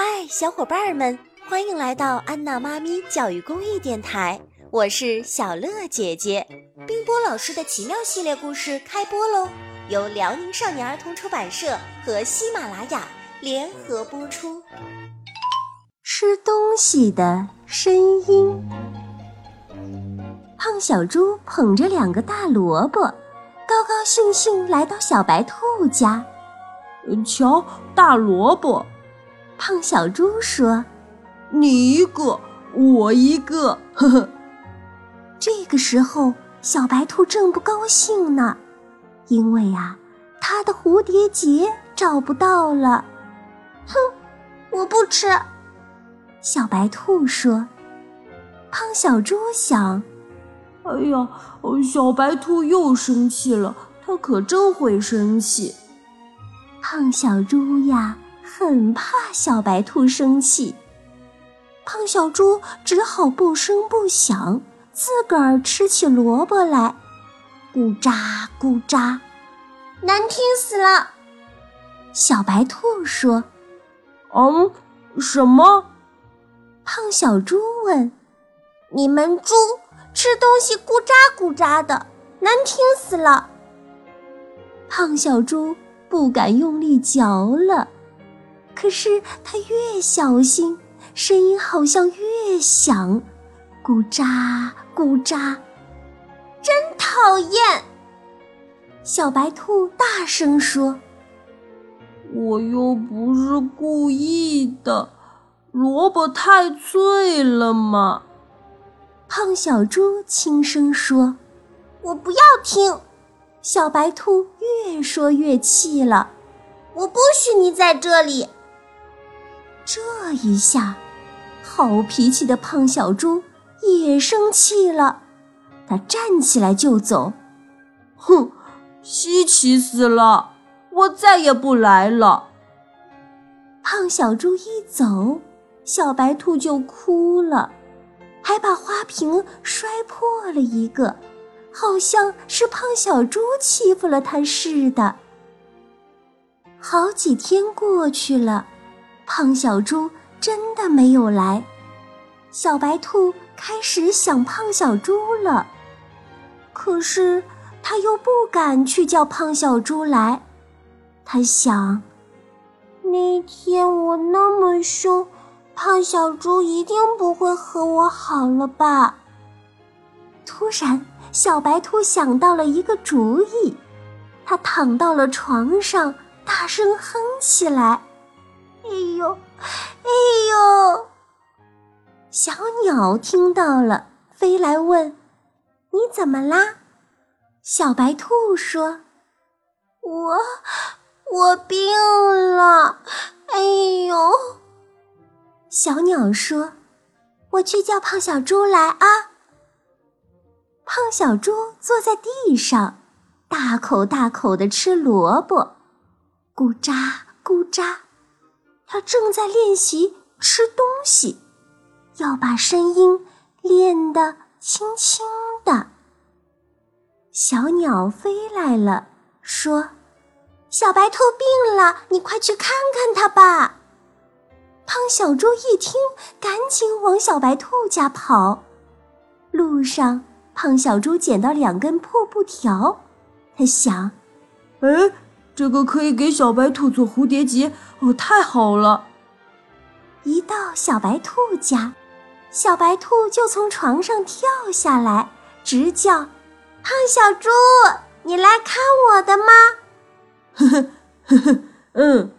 嗨，小伙伴们，欢迎来到安娜妈咪教育公益电台，我是小乐姐姐。冰波老师的奇妙系列故事开播喽，由辽宁少年儿童出版社和喜马拉雅联合播出。吃东西的声音。胖小猪捧着两个大萝卜，高高兴兴来到小白兔家。瞧，大萝卜！胖小猪说：“你一个，我一个。”呵呵。这个时候，小白兔正不高兴呢，因为啊，它的蝴蝶结找不到了。哼，我不吃。小白兔说：“胖小猪想，哎呀，小白兔又生气了，它可真会生气。”胖小猪呀，很怕小白兔生气。胖小猪只好不声不响，自个儿吃起萝卜来，咕喳咕喳，难听死了。小白兔说：“嗯，什么？”胖小猪问：“你们猪吃东西咕喳咕喳的，难听死了。”胖小猪不敢用力嚼了，可是它越小心，声音好像越响，咕喳咕喳，真讨厌！小白兔大声说：“我又不是故意的。”萝卜太脆了嘛！胖小猪轻声说：“我不要听。”小白兔越说越气了：“我不许你在这里！”这一下，好脾气的胖小猪也生气了，他站起来就走。哼，稀奇死了！我再也不来了。胖小猪一走。小白兔就哭了，还把花瓶摔破了一个，好像是胖小猪欺负了它似的。好几天过去了，胖小猪真的没有来，小白兔开始想胖小猪了，可是他又不敢去叫胖小猪来，他想，那天我那么凶。胖小猪一定不会和我好了吧？突然，小白兔想到了一个主意，它躺到了床上，大声哼起来：“哎呦，哎呦！”小鸟听到了，飞来问：“你怎么啦？”小白兔说：“我，我病了。哎呦！”小鸟说：“我去叫胖小猪来啊。”胖小猪坐在地上，大口大口的吃萝卜，咕喳咕喳。他正在练习吃东西，要把声音练得轻轻的。小鸟飞来了，说：“小白兔病了，你快去看看它吧。”胖小猪一听，赶紧往小白兔家跑。路上，胖小猪捡到两根破布条，他想：“哎，这个可以给小白兔做蝴蝶结哦，太好了！”一到小白兔家，小白兔就从床上跳下来，直叫：“胖小猪，你来看我的吗？”呵呵呵呵，嗯。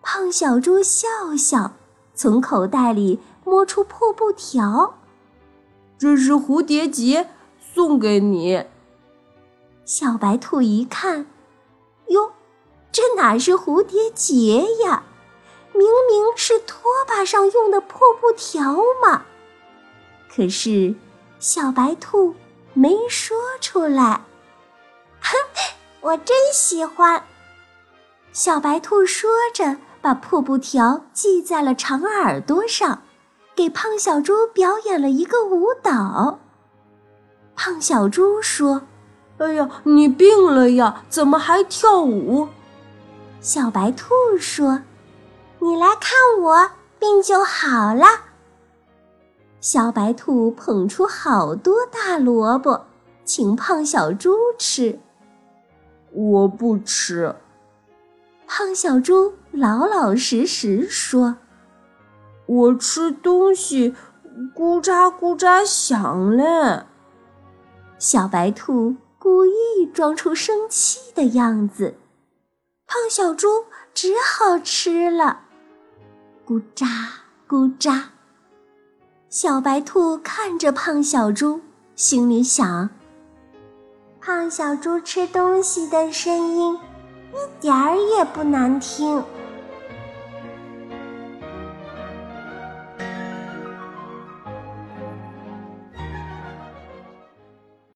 胖小猪笑笑，从口袋里摸出破布条，这是蝴蝶结，送给你。小白兔一看，哟，这哪是蝴蝶结呀？明明是拖把上用的破布条嘛！可是小白兔没说出来。哼，我真喜欢。小白兔说着。把破布条系在了长耳朵上，给胖小猪表演了一个舞蹈。胖小猪说：“哎呀，你病了呀？怎么还跳舞？”小白兔说：“你来看我，病就好了。小白兔捧出好多大萝卜，请胖小猪吃。我不吃。胖小猪老老实实说：“我吃东西咕喳咕喳响嘞。”小白兔故意装出生气的样子，胖小猪只好吃了。咕喳咕喳，小白兔看着胖小猪，心里想：胖小猪吃东西的声音一点儿也不难听。